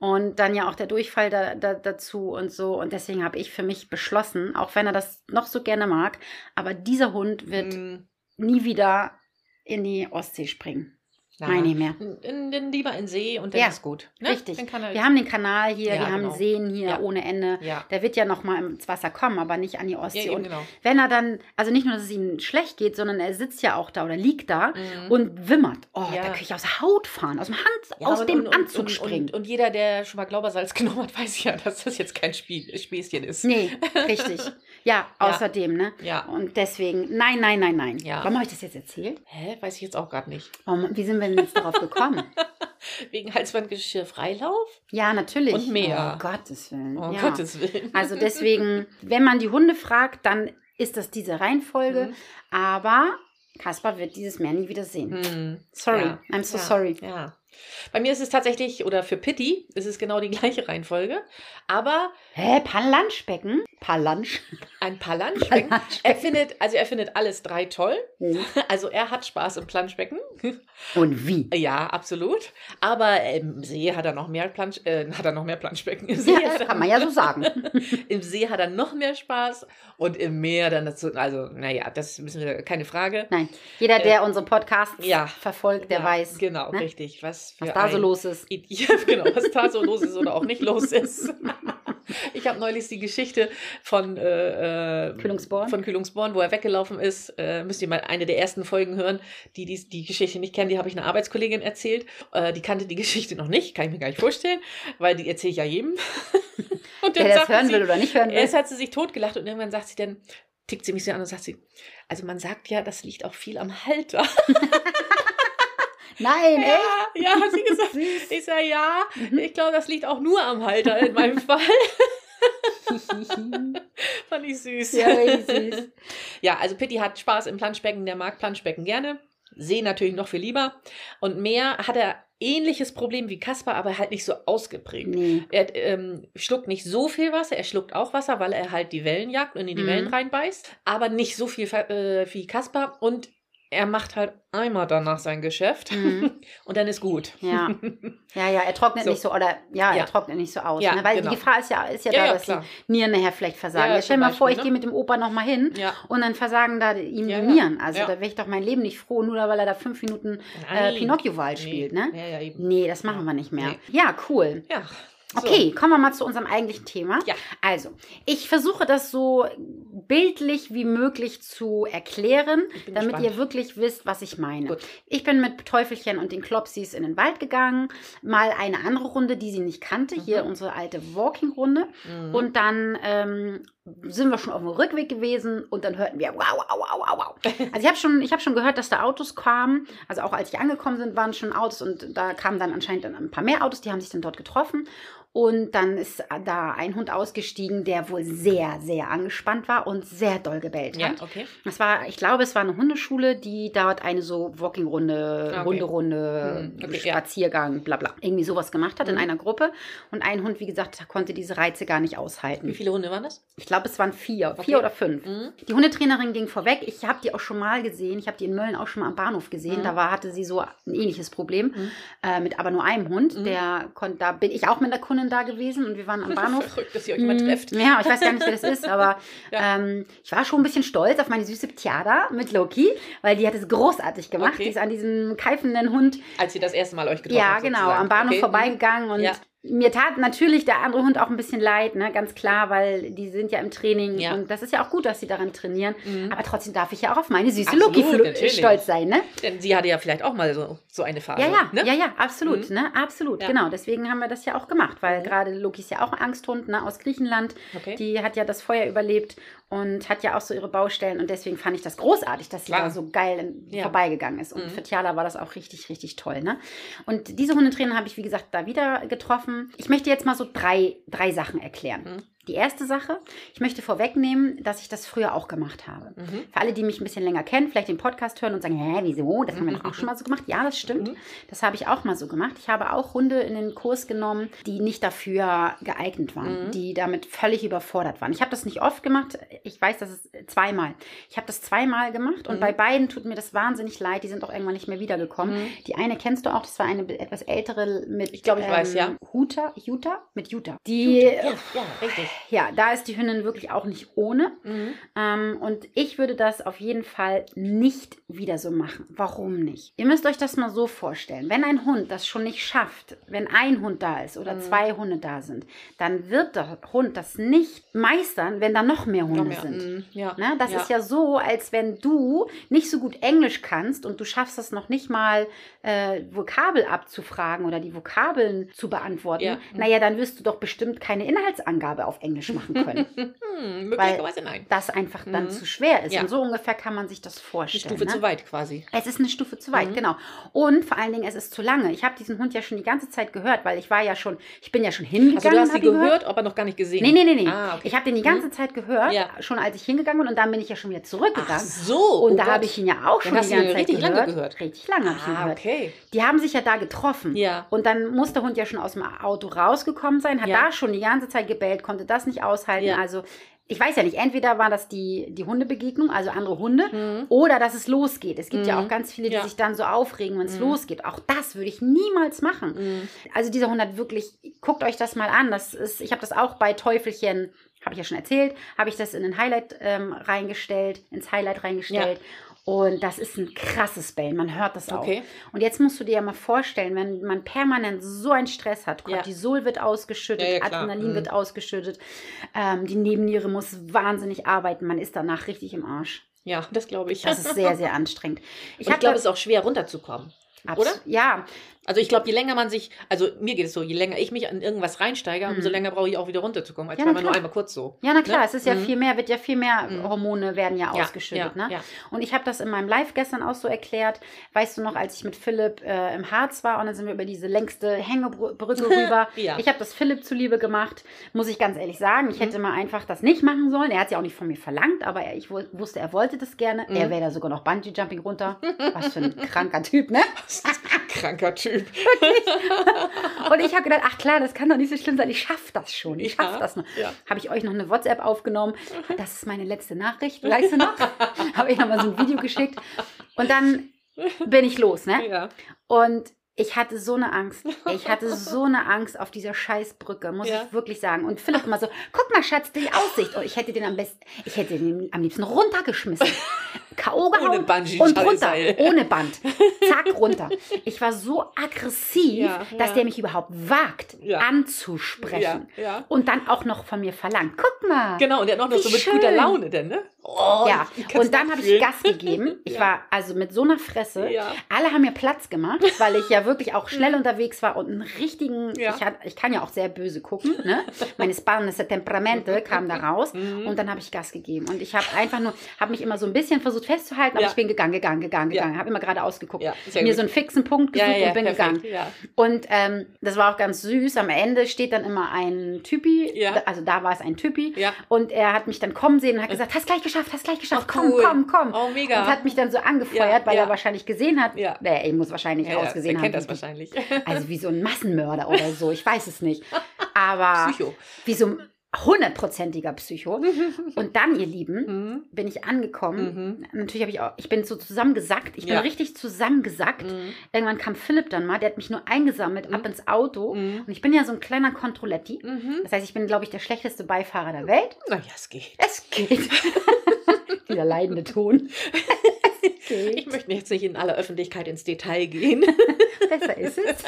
Und dann ja auch der Durchfall da, da, dazu und so. Und deswegen habe ich für mich beschlossen, auch wenn er das noch so gerne mag, aber dieser Hund wird Mhm. nie wieder in die Ostsee springen. Ja. Nein, nicht mehr. In, in, lieber in See und dann Ja, ist gut. Ne? Richtig. Wir haben den Kanal hier, Ja, wir haben genau. Seen hier Ja. ohne Ende. ja. Der wird ja noch mal ins Wasser kommen, aber nicht an die Ostsee. und genau. wenn er dann, also nicht nur, dass es ihm schlecht geht, sondern er sitzt ja auch da oder liegt da Mhm. und wimmert. Oh, Ja. da kann ich aus der Haut fahren, aus dem, Hand, Ja, aus und- dem und, Anzug und, springen. Und, und jeder, der schon mal Glaubersalz genommen hat, weiß ja, dass das jetzt kein Spiel, Späßchen ist. nee, richtig. Ja, außerdem, ne? Ja. Und deswegen, nein, nein, nein, nein. Ja. Warum habe ich das jetzt erzählt? Hä? Weiß ich jetzt auch gerade nicht. Warum, wie sind wir denn jetzt darauf gekommen? Wegen Halsbandgeschirr Freilauf? Ja, natürlich. Und mehr. Oh, Gottes Willen. Oh, ja. Gottes Willen. Also deswegen, wenn man die Hunde fragt, dann ist das diese Reihenfolge. Mhm. Aber Kaspar wird dieses Meer nie wieder sehen. Hm. Sorry, Ja. I'm so ja. sorry. Ja. Bei mir ist es tatsächlich, oder für Pitti ist es genau die gleiche Reihenfolge, aber Hä, Palanschbecken? Palansch? ein Planschbecken. Er findet, also er findet alles drei toll. Also er hat Spaß im Planschbecken. Und wie? Ja, absolut. Aber im See hat er noch mehr Plansch, äh, hat er noch mehr Planschbecken. Im See, Ja, das er, kann man ja so sagen. Im See hat er noch mehr Spaß und im Meer dann dazu. Also, naja, das müssen wir, keine Frage. Nein, jeder, der unsere Podcasts Äh, ja. verfolgt, der Ja, weiß, Genau, ne? richtig. Was, für was da so los ist. Idiot, genau, was da so los ist oder auch nicht los ist. Ich habe neulich die Geschichte von, äh, äh, Kühlungsborn? von Kühlungsborn, wo er weggelaufen ist. Äh, müsst ihr mal eine der ersten Folgen hören, die die, die Geschichte nicht kennen. Die habe ich einer Arbeitskollegin erzählt. Äh, die kannte die Geschichte noch nicht, kann ich mir gar nicht vorstellen, weil die erzähle ich ja jedem. Und Der das sagte hören sie, will oder nicht hören will. Erst hat sie sich totgelacht und irgendwann sagt sie dann, tickt sie mich so an und sagt sie, also man sagt ja, das liegt auch viel am Halter. Nein, echt? Ja, ja, hat sie gesagt. Süß. Ich sage, ja, Mhm. ich glaube, das liegt auch nur am Halter in meinem Fall. Fand ich süß. ja, süß. Ja, also Pitti hat Spaß im Planschbecken, der mag Planschbecken gerne. See natürlich noch viel lieber. Und mehr hat er ähnliches Problem wie Kaspar, aber halt nicht so ausgeprägt. Nee. Er ähm, schluckt nicht so viel Wasser, er schluckt auch Wasser, weil er halt die Wellen jagt und in die Mhm. Wellen reinbeißt, aber nicht so viel äh, wie Kaspar und er macht halt einmal danach sein Geschäft Mhm. und dann ist gut. Ja. Ja, ja, er trocknet So. nicht so, oder ja, Ja. er trocknet nicht so aus. Ja, ne? Weil genau. die Gefahr ist ja, ist ja, Ja, da, ja, dass klar. die Nieren nachher vielleicht versagen. Ja, stell mal vor, ich Beispiel, gehe mit dem Opa nochmal hin und dann versagen da ihm die. Nieren. Also da wäre ich doch mein Leben nicht froh, nur weil er da fünf Minuten äh. Pinocchio-Wahl Nee. spielt, ne? Nee, das machen wir nicht mehr. Ja, cool. Ja. Okay, kommen wir mal zu unserem eigentlichen Thema. Ja. Also, ich versuche das so bildlich wie möglich zu erklären, damit gespannt. ihr wirklich wisst, was ich meine. Gut. Ich bin mit Teufelchen und den Klopsis in den Wald gegangen, mal eine andere Runde, die sie nicht kannte, hier unsere alte Walking-Runde. Mhm. Und dann ähm, sind wir schon auf dem Rückweg gewesen und dann hörten wir wow, wow, wow, wow, wow. Also ich habe schon, ich hab schon gehört, dass da Autos kamen. Also auch als ich angekommen sind, waren schon Autos und da kamen dann anscheinend dann ein paar mehr Autos, die haben sich dann dort getroffen. Und dann ist da ein Hund ausgestiegen, der wohl sehr, sehr angespannt war und sehr doll gebellt ja, hat. okay. Das war, ich glaube, es war eine Hundeschule, die dort eine so Walking-Runde, Ah, okay. Hunderunde, Hm, okay, ja. Spaziergang, bla bla, irgendwie sowas gemacht hat in Mhm. einer Gruppe. Und ein Hund, wie gesagt, konnte diese Reize gar nicht aushalten. Wie viele Hunde waren das? Ich glaube, es waren vier, Okay. vier oder fünf. Mhm. Die Hundetrainerin ging vorweg. Ich habe die auch schon mal gesehen. Ich habe die in Mölln auch schon mal am Bahnhof gesehen. Mhm. Da war, hatte sie so ein ähnliches Problem, Mhm. äh, mit aber nur einem Hund. Mhm. Der konnte, da bin ich auch mit der Kundin da gewesen und wir waren am Bahnhof. Verrückt, dass ihr euch immer Mm, trefft. Ja, ich weiß gar nicht, wer das ist, aber Ja. ähm, ich war schon ein bisschen stolz auf meine süße Ptiada mit Loki, weil die hat es großartig gemacht. Okay. Die ist an diesem keifenden Hund Als ihr das erste Mal euch getroffen ja, habt. genau, sozusagen. am Bahnhof Okay. vorbeigegangen und Ja. Mir tat natürlich der andere Hund auch ein bisschen leid, ne? ganz klar, weil die sind ja im Training Ja. und das ist ja auch gut, dass sie daran trainieren. Mhm. Aber trotzdem darf ich ja auch auf meine süße Absolut, Loki natürlich. stolz sein, ne? Denn sie hatte ja vielleicht auch mal so, so eine Phase. Ja, ja, ne? ja, ja, absolut, Mhm. ne? Absolut, Ja. genau. Deswegen haben wir das ja auch gemacht, weil Mhm. gerade Loki ist ja auch ein Angsthund, ne, aus Griechenland. Okay. Die hat ja das Feuer überlebt und hat ja auch so ihre Baustellen und deswegen fand ich das großartig, dass sie Klar. da so geil Ja. vorbeigegangen ist. Und Mhm. für Tiala war das auch richtig, richtig toll, ne? Und diese Hundetrainer habe ich, wie gesagt, da wieder getroffen. Ich möchte jetzt mal so drei, drei Sachen erklären. Mhm. Die erste Sache, ich möchte vorwegnehmen, dass ich das früher auch gemacht habe. Mhm. Für alle, die mich ein bisschen länger kennen, vielleicht den Podcast hören und sagen, hä, wieso? Das haben wir doch auch schon mal so gemacht. Ja, das stimmt. Mhm. Das habe ich auch mal so gemacht. Ich habe auch Hunde in den Kurs genommen, die nicht dafür geeignet waren, Mhm. die damit völlig überfordert waren. Ich habe das nicht oft gemacht. Ich weiß, das ist zweimal. Ich habe das zweimal gemacht und Mhm. bei beiden tut mir das wahnsinnig leid. Die sind auch irgendwann nicht mehr wiedergekommen. Mhm. Die eine kennst du auch, das war eine etwas ältere mit Ich glaube, ich weiß, ja. Huta, Juta, mit Juta. Die, Ja, ja, richtig. Ja, da ist die Hündin wirklich auch nicht ohne. Mhm. Ähm, und ich würde das auf jeden Fall nicht wieder so machen. Warum nicht? Ihr müsst euch das mal so vorstellen. Wenn ein Hund das schon nicht schafft, wenn ein Hund da ist oder Mhm. zwei Hunde da sind, dann wird der Hund das nicht meistern, wenn da noch mehr Hunde Noch mehr. sind. Mhm. Ja. Ne? Das ja. ist ja so, als wenn du nicht so gut Englisch kannst und du schaffst es noch nicht mal, äh, Vokabel abzufragen oder die Vokabeln zu beantworten. Ja. Naja, dann wirst du doch bestimmt keine Inhaltsangabe auf Englisch machen können. Hm, möglicherweise nein. das einfach dann Mhm. zu schwer ist. Ja. Und so ungefähr kann man sich das Eine vorstellen. Stufe ne? zu weit quasi. Es ist eine Stufe zu weit, Mhm. genau. Und vor allen Dingen, es ist zu lange. Ich habe diesen Hund ja schon die ganze Zeit gehört, weil ich war ja schon, ich bin ja schon hingegangen. Also du hast sie ihn gehört, aber noch gar nicht gesehen. Nee, nee, nee, nee. Ah, okay. Ich habe den die ganze Zeit gehört, Ja. schon als ich hingegangen bin und dann bin ich ja schon wieder zurückgegangen. Ach so. Und oh da habe ich ihn ja auch schon Dann die ganze Zeit richtig gehört. lange gehört. Richtig lange habe ich ihn Ah, gehört. okay. Die haben sich ja da getroffen. Ja. Und dann muss der Hund ja schon aus dem Auto rausgekommen sein, hat Ja. da schon die ganze Zeit gebellt, konnte das nicht aushalten. Ja. Also ich weiß ja nicht, entweder war das die, die Hundebegegnung, also andere Hunde, Mhm. oder dass es losgeht. Es gibt ja Mhm. auch ganz viele, die Ja. sich dann so aufregen, wenn es Mhm. losgeht. Auch das würde ich niemals machen. Mhm. Also dieser Hund hat wirklich, guckt euch das mal an. Das ist, ich habe das auch bei Teufelchen, habe ich ja schon erzählt, habe ich das in ein Highlight ähm, reingestellt, ins Highlight reingestellt. Und das ist ein krasses Bellen. Man hört das auch. Okay. Und jetzt musst du dir ja mal vorstellen, wenn man permanent so einen Stress hat, Ja. Cortisol wird ausgeschüttet, Ja, ja. Adrenalin Mhm. wird ausgeschüttet, ähm, die Nebenniere muss wahnsinnig arbeiten, man ist danach richtig im Arsch. Ja, das glaube ich. Das ist sehr, sehr anstrengend. Ich, ich glaube, es ist auch schwer runterzukommen. Abs- oder? Ja, Also ich glaube, je länger man sich, also mir geht es so, je länger ich mich an irgendwas reinsteige, umso Mhm. länger brauche ich auch wieder runterzukommen, als Ja, wenn man nur einmal kurz so. Ja, na klar, Ne? es ist ja Mhm. viel mehr, wird ja viel mehr Mhm. Hormone werden ja Ja, ausgeschüttet, ja, ne? Und ich habe das in meinem Live gestern auch so erklärt. Weißt du noch, als ich mit Philipp äh, im Harz war und dann sind wir über diese längste Hängebrücke rüber. Ich habe das Philipp zuliebe gemacht, muss ich ganz ehrlich sagen. Ich hätte mal einfach das nicht machen sollen. Er hat ja auch nicht von mir verlangt, aber er, ich wu- wusste, er wollte das gerne. Er Mhm. wäre da sogar noch Bungee-Jumping runter. Was für ein kranker Typ, ne? Kranker Typ. Und ich habe gedacht, ach klar, das kann doch nicht so schlimm sein. Ich schaffe das schon. Ich schaffe das noch. ja. Habe ich euch noch eine WhatsApp aufgenommen. Das ist meine letzte Nachricht. Weißt du noch? habe ich noch mal so ein Video geschickt. Und dann bin ich los, ne? Ja. Und ich hatte so eine Angst. Ich hatte so eine Angst auf dieser Scheißbrücke, muss Ja. ich wirklich sagen. Und Philipp immer so, guck mal, Schatz, die Aussicht. Und ich hätte den am besten, ich hätte den am liebsten runtergeschmissen. K.O. gehauen Bungee- und runter, ohne Band. Zack, runter. Ich war so aggressiv, Ja, dass ja. der mich überhaupt wagt, Ja. anzusprechen. Und dann auch noch von mir verlangt. Guck mal. Genau, und der hat noch Wie so mit schön. guter Laune denn, ne? Oh, Ja, und dann habe ich. Gas gegeben. Ich war also mit so einer Fresse. Alle haben mir Platz gemacht, weil ich ja wirklich auch schnell unterwegs war und einen richtigen, ich, hat, ich kann ja auch sehr böse gucken, ne? meine Spanische Temperamente kamen da raus Mhm. und dann habe ich Gas gegeben. Und ich habe einfach nur, habe mich immer so ein bisschen versucht festzuhalten, aber Ja. ich bin gegangen, gegangen, gegangen, Ja. gegangen, habe immer geradeaus geguckt. Ja, mir gut. so einen fixen Punkt ja, gesucht ja, ja, und bin perfekt, gegangen. Ja. Und ähm, das war auch ganz süß. Am Ende steht dann immer ein Typi, Ja. also da war es ein Typi. Ja. Und er hat mich dann kommen sehen und hat gesagt, hast gleich geschafft, hast gleich geschafft, Ach, komm, cool. komm, komm. Oh, mega. Und hat mich dann so angefeuert, Ja, weil ja. er wahrscheinlich gesehen hat, Ja. nee, er muss wahrscheinlich Ja, ja, ausgesehen der kennt haben. das wahrscheinlich. Also wie so ein Massenmörder oder so, ich weiß es nicht. Aber Psycho. wie so ein hundertprozentiger Psycho. Und dann, ihr Lieben, Mhm. bin ich angekommen. Mhm. Natürlich habe ich auch, ich bin so zusammengesackt. Ich bin Ja. richtig zusammengesackt. Mhm. Irgendwann kam Philipp dann mal, der hat mich nur eingesammelt, ab ins Auto. Mhm. Und ich bin ja so ein kleiner Controletti. Mhm. Das heißt, ich bin, glaube ich, der schlechteste Beifahrer der Welt. Naja, es geht. Es geht. Dieser leidende Ton. Geht. Ich möchte jetzt nicht in aller Öffentlichkeit ins Detail gehen. Besser ist es.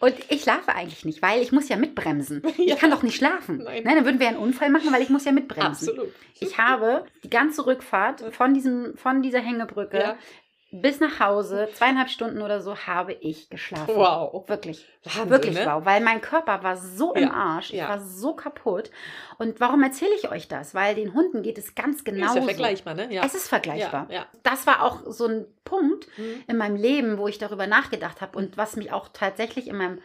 Und ich schlafe eigentlich nicht, weil ich muss ja mitbremsen. Ja. Ich kann doch nicht schlafen. Nein. Ne, dann würden wir einen Unfall machen, weil ich muss ja mitbremsen. Absolut. Ich habe die ganze Rückfahrt von, diesem, von dieser Hängebrücke Ja. Bis nach Hause, zweieinhalb Stunden oder so, habe ich geschlafen. Wow. Wirklich. Wahnsinn, Wirklich ne? wow. Weil mein Körper war so im Ja, Arsch. Ich ja. war so kaputt. Und warum erzähle ich euch das? Weil den Hunden geht es ganz Ist genauso. ja vergleichbar, ne? Ja. Es ist vergleichbar. Ja, ja. Das war auch so ein Punkt Mhm. in meinem Leben, wo ich darüber nachgedacht habe und was mich auch tatsächlich in meinem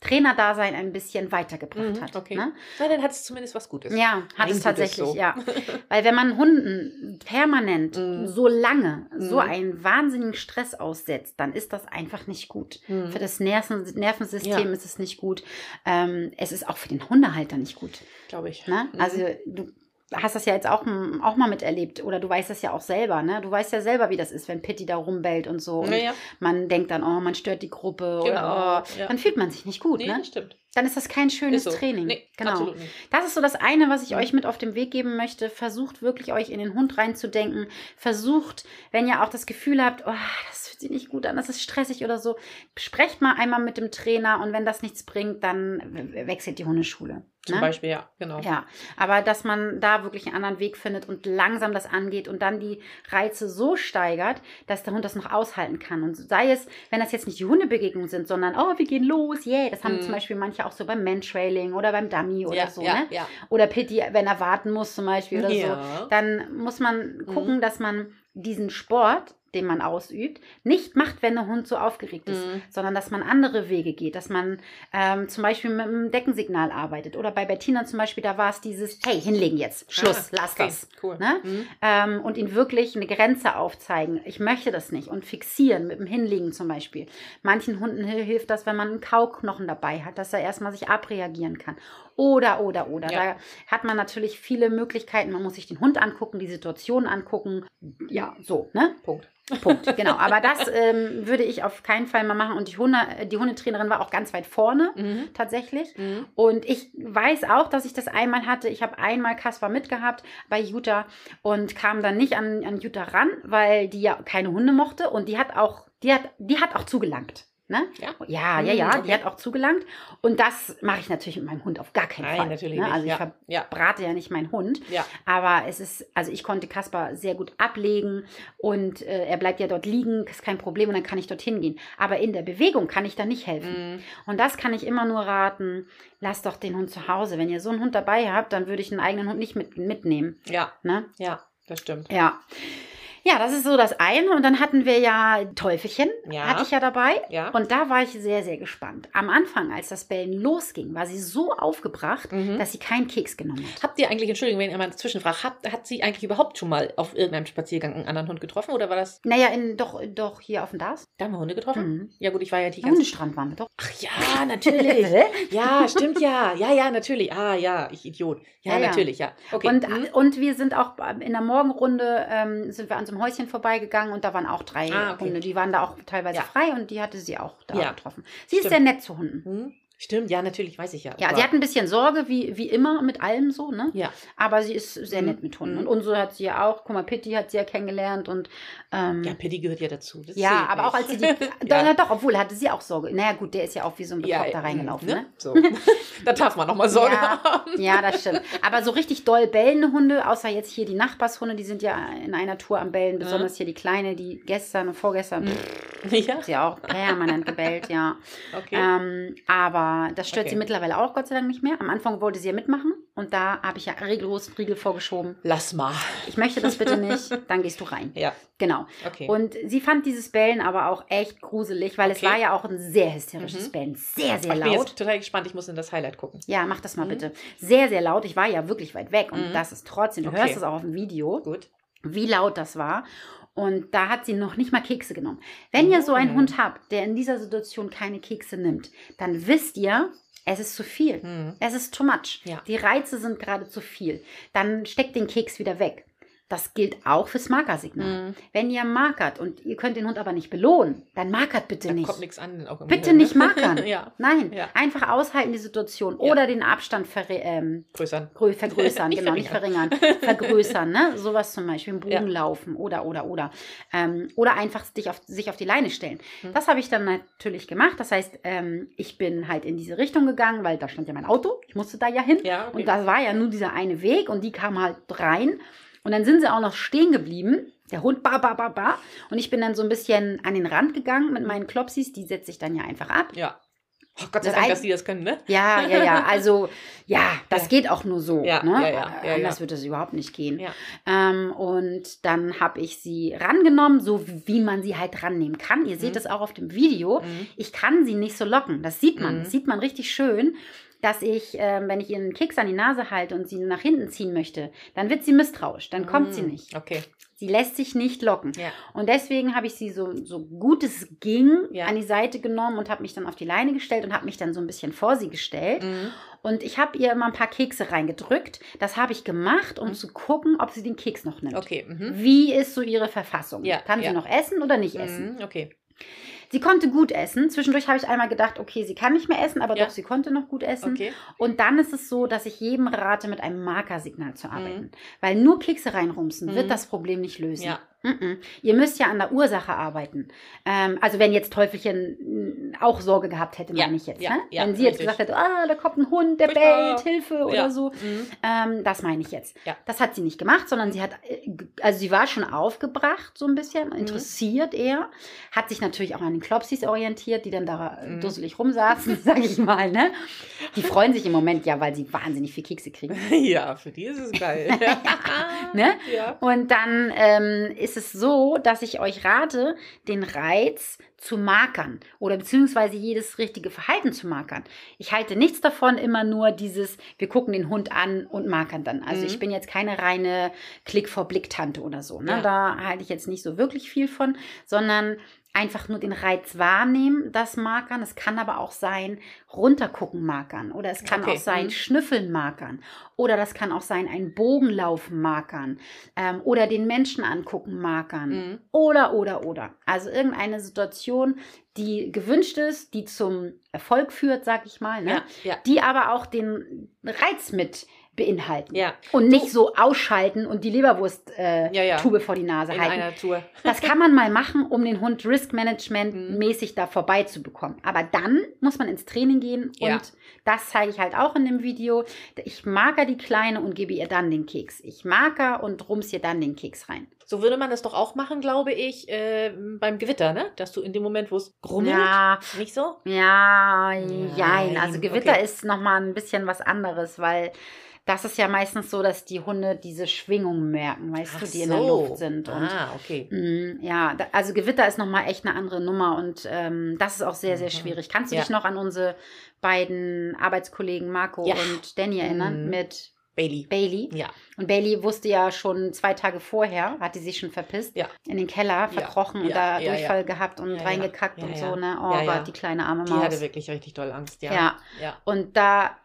Trainerdasein ein bisschen weitergebracht Mhm, hat. okay. Ne? Na, dann hat es zumindest was Gutes. Ja, hat Ein es tatsächlich, so. ja. Weil wenn man Hunden permanent Mhm. so lange so Mhm. einen wahnsinnigen Stress aussetzt, dann ist das einfach nicht gut. Mhm. Für das Nerven Nervensystem Ja. ist es nicht gut. Ähm, es ist auch für den Hundehalter nicht gut. Glaube ich. Ne? Mhm. Also du hast das ja jetzt auch, m- auch mal miterlebt oder du weißt das ja auch selber. Ne? Du weißt ja selber, wie das ist, wenn Pitti da rumbellt und so. Und Naja. man denkt dann, oh, man stört die Gruppe Genau, oder oh, ja. dann fühlt man sich nicht gut. Nee, ne? stimmt. Dann ist das kein schönes so. Training. Nee, genau. absolut nicht. Das ist so das eine, was ich euch mit auf den Weg geben möchte. Versucht wirklich euch in den Hund reinzudenken. Versucht, wenn ihr auch das Gefühl habt, oh, das fühlt sich nicht gut an, das ist stressig oder so, sprecht mal einmal mit dem Trainer und wenn das nichts bringt, dann we- wechselt die Hundeschule. Zum ne? Beispiel, ja, genau. Ja, aber dass man da wirklich einen anderen Weg findet und langsam das angeht und dann die Reize so steigert, dass der Hund das noch aushalten kann. Und sei es, wenn das jetzt nicht die Hundebegegnungen sind, sondern, oh, wir gehen los, yeah. Das haben Mhm. zum Beispiel manche auch so beim Mantrailing oder beim Dummy oder ja, so, ja, ne? ja. Oder Pitti, wenn er warten muss zum Beispiel oder so. Dann muss man gucken, Mhm. dass man diesen Sport, den man ausübt, nicht macht, wenn der Hund so aufgeregt ist, Mhm. sondern dass man andere Wege geht, dass man ähm, zum Beispiel mit einem Deckensignal arbeitet. Oder bei Bettina zum Beispiel, da war es dieses, hey, hinlegen jetzt, Schluss, Ah, lass okay, das. Cool. Ne? Mhm. Ähm, und ihn wirklich eine Grenze aufzeigen. Ich möchte das nicht. Und fixieren mit dem Hinlegen zum Beispiel. Manchen Hunden hil- hilft das, wenn man einen Kauknochen dabei hat, dass er erstmal sich abreagieren kann. Oder, oder, oder. Ja. Da hat man natürlich viele Möglichkeiten. Man muss sich den Hund angucken, die Situation angucken. Ja, so, ne? Punkt. Punkt, genau. Aber das ähm, würde ich auf keinen Fall mal machen. Und die, Hunde, die Hundetrainerin war auch ganz weit vorne, Mhm. tatsächlich. Mhm. Und ich weiß auch, dass ich das einmal hatte. Ich habe einmal Kaspar mitgehabt bei Jutta und kam dann nicht an, an Jutta ran, weil die ja keine Hunde mochte und die hat auch, die hat, die hat auch zugelangt. Ne? Ja. Ja, ja, Mm, ja, die hat auch zugelangt. Und das mache ich natürlich mit meinem Hund auf gar keinen Nein, Fall. natürlich ne? nicht. Also ich Ja, ja. verbrate ja nicht meinen Hund. Ja. Aber es ist, also ich konnte Kaspar sehr gut ablegen und äh, er bleibt ja dort liegen, ist kein Problem und dann kann ich dorthin gehen. Aber in der Bewegung kann ich da nicht helfen. Mm, Und das kann ich immer nur raten. Lasst doch den Hund zu Hause. Wenn ihr so einen Hund dabei habt, dann würde ich einen eigenen Hund nicht mit, mitnehmen. Ja, Ne? ja, das stimmt. Ja. Ja, das ist so das eine. Und dann hatten wir ja Teufelchen, Ja. hatte ich ja dabei. Ja. Und da war ich sehr, sehr gespannt. Am Anfang, als das Bellen losging, war sie so aufgebracht, Mhm. dass sie keinen Keks genommen hat. Habt ihr eigentlich, Entschuldigung, wenn ihr mal zwischenfragt, hat, hat sie eigentlich überhaupt schon mal auf irgendeinem Spaziergang einen anderen Hund getroffen oder war das, Naja, in, doch, doch hier auf dem DAS. da haben wir Hunde getroffen? Mhm. Ja gut, ich war ja die ganze Hundestrand waren wir doch. Ach ja, natürlich. ja, stimmt ja. Ja, ja, natürlich. Ah ja, ich Idiot. Ja, Ja, ja. natürlich, ja. Okay. Und, Mhm. und wir sind auch in der Morgenrunde, ähm, sind wir an so einem Häuschen vorbeigegangen und da waren auch drei Ah, okay. Hunde. Die waren da auch teilweise Ja. frei und die hatte sie auch da Ja. getroffen. Sie ist Stimmt. sehr nett zu Hunden. Hm? Stimmt, ja, natürlich, weiß ich ja. Ja, sie hat ein bisschen Sorge, wie, wie immer mit allem so, ne? Ja. Aber sie ist sehr Mhm. nett mit Hunden. Mhm. Und unsere hat sie ja auch. Guck mal, Pitti hat sie ja kennengelernt und ähm, Ja, Pitti gehört ja dazu. Das ja, aber auch als nicht. sie die. ja. Doch, obwohl hatte sie auch Sorge. Naja, gut, der ist ja auch wie so ein Ja, Bekloppter reingelaufen, ne? So. da darf man nochmal Sorge Ja. haben. Ja, das stimmt. Aber so richtig doll bellende Hunde, außer jetzt hier die Nachbarshunde, die sind ja in einer Tour am Bellen, besonders hier die Kleine, die gestern und vorgestern Mhm. Ja, hat sie auch permanent gebellt, ja. okay. Ähm, aber das stört Okay. sie mittlerweile auch Gott sei Dank nicht mehr. Am Anfang wollte sie ja mitmachen und da habe ich ja regellos einen Riegel vorgeschoben. Lass mal. Ich möchte das bitte nicht, dann gehst du rein. Ja, Genau. okay. Und sie fand dieses Bellen aber auch echt gruselig, weil es Okay. war ja auch ein sehr hysterisches Mhm. Bellen. Sehr, sehr ich bin laut. jetzt total gespannt, ich muss in das Highlight gucken. Ja, mach das mal Mhm. bitte. Sehr, sehr laut. Ich war ja wirklich weit weg und Mhm. das ist trotzdem, du hörst es auch auf dem Video, Gut. wie laut das war. Und da hat sie noch nicht mal Kekse genommen. Wenn ihr so einen Mhm. Hund habt, der in dieser Situation keine Kekse nimmt, dann wisst ihr, es ist zu viel. Hm. Es ist too much. Ja. Die Reize sind gerade zu viel. Dann steckt den Keks wieder weg. Das gilt auch fürs Markersignal. Hm. Wenn ihr markert und ihr könnt den Hund aber nicht belohnen, dann markert bitte Da nicht. kommt nichts an. Auch Bitte nicht ne? markern. ja, Nein, Ja. einfach aushalten die Situation Ja. oder den Abstand ähm, größern. grö- vergrößern, Nicht genau, nicht verringern, vergrößern, ne? Sowas zum Beispiel, im Bogen laufen oder, oder, oder. Ähm, oder einfach sich auf, sich auf die Leine stellen. Mhm. Das habe ich dann natürlich gemacht. Das heißt, ähm, ich bin halt in diese Richtung gegangen, weil da stand ja mein Auto. Ich musste da ja hin. Okay. Und das war ja nur dieser eine Weg und die kam halt rein. Und dann sind sie auch noch stehen geblieben. Der Hund ba, ba, ba, ba. Und ich bin dann so ein bisschen an den Rand gegangen mit meinen Klopsis. Die setze ich dann ja einfach ab. ja. Oh Gott sei Das Dank, dass die das können, ne? Ja, ja, ja. Also, ja, das Ja. geht auch nur so. Ja, ne? ja, ja, ja, Anders ja. wird es überhaupt nicht gehen. Ähm, und dann habe ich sie rangenommen, so wie man sie halt rannehmen kann. Ihr seht Mhm. es auch auf dem Video. Mhm. Ich kann sie nicht so locken. Das sieht man. Mhm. Das sieht man richtig schön. Dass ich, ähm, wenn ich ihr einen Keks an die Nase halte und sie nach hinten ziehen möchte, dann wird sie misstrauisch. Dann kommt sie Hm, nicht. Okay. Sie lässt sich nicht locken. Ja. Und deswegen habe ich sie so, so gut es ging Ja. an die Seite genommen und habe mich dann auf die Leine gestellt und habe mich dann so ein bisschen vor sie gestellt. Mhm. Und ich habe ihr immer ein paar Kekse reingedrückt. Das habe ich gemacht, um Mhm. zu gucken, ob sie den Keks noch nimmt. Okay. Mhm. Wie ist so ihre Verfassung? Ja, Kann sie noch essen oder nicht essen? Mhm. Okay. Sie konnte gut essen. Zwischendurch habe ich einmal gedacht, okay, sie kann nicht mehr essen, aber Ja. doch, sie konnte noch gut essen. Okay. Und dann ist es so, dass ich jedem rate, mit einem Markersignal zu arbeiten. Weil nur Kekse reinrumsen Mhm. wird das Problem nicht lösen. Ja. Mm-mm. Ihr müsst ja an der Ursache arbeiten. Ähm, also wenn jetzt Teufelchen mm, auch Sorge gehabt hätte, Ja, meine ich jetzt. ja, ne? ja, wenn sie jetzt richtig. gesagt hätte, ah, da kommt ein Hund, der Furchtbar. bellt, Hilfe oder so. Mhm. Ähm, das meine ich jetzt. Das hat sie nicht gemacht, sondern sie hat, äh, also sie war schon aufgebracht, so ein bisschen, Mhm. interessiert eher, hat sich natürlich auch an den Klopsis orientiert, die dann da Mhm. dusselig rumsaßen, sage ich mal. Ne? Die freuen sich im Moment ja, weil sie wahnsinnig viel Kekse kriegen. Ja, für die ist es geil. Ne? Ja. Und dann ähm, ist es so, dass ich euch rate, den Reiz zu markern oder beziehungsweise jedes richtige Verhalten zu markern. Ich halte nichts davon, immer nur dieses, wir gucken den Hund an und markern dann. Also Mhm. ich bin jetzt keine reine Klick vor Blick-Tante oder so. Ne? Ja. Da halte ich jetzt nicht so wirklich viel von, sondern einfach nur den Reiz wahrnehmen, das Markern. Es kann aber auch sein, runtergucken markern. Oder es kann Okay, auch sein, mhm. schnüffeln markern. Oder das kann auch sein, ein Bogenlaufen markern. Ähm, oder den Menschen angucken markern. Mhm. Oder, oder, oder. Also irgendeine Situation, die gewünscht ist, die zum Erfolg führt, sag ich mal. Ne? Ja, ja. Die aber auch den Reiz mit beinhalten. Ja. Und nicht so ausschalten und die Leberwurst-Tube äh, Ja, ja. Vor die Nase In halten. einer Tour. Das kann man mal machen, um den Hund Risk Management Mhm. da vorbeizubekommen. Aber dann muss man ins Training gehen und das zeige ich halt auch in dem Video. Ich marker die Kleine und gebe ihr dann den Keks. Ich marker und rums ihr dann den Keks rein. So würde man das doch auch machen, glaube ich, äh, beim Gewitter, ne? Dass du in dem Moment, wo es grummelt, Ja, nicht so? ja, Nein, jein. Also Gewitter okay. ist nochmal ein bisschen was anderes, weil das ist ja meistens so, dass die Hunde diese Schwingungen merken, weißt Ach du, die in der so. Luft sind. Und ah, okay. Mm, Ja, da, also Gewitter ist nochmal echt eine andere Nummer und ähm, das ist auch sehr, sehr Mhm. schwierig. Kannst du Ja. dich noch an unsere beiden Arbeitskollegen Marco Ja. und Danny erinnern Mhm. mit Bailey. Bailey? Ja. Und Bailey wusste ja schon zwei Tage vorher, hat die sich schon verpisst, Ja. in den Keller verkrochen und ja, da ja, Durchfall gehabt und reingekackt und so, ne? Oh. Gott, die kleine arme Die Maus. hatte wirklich richtig doll Angst, ja. Ja. Ja. Und da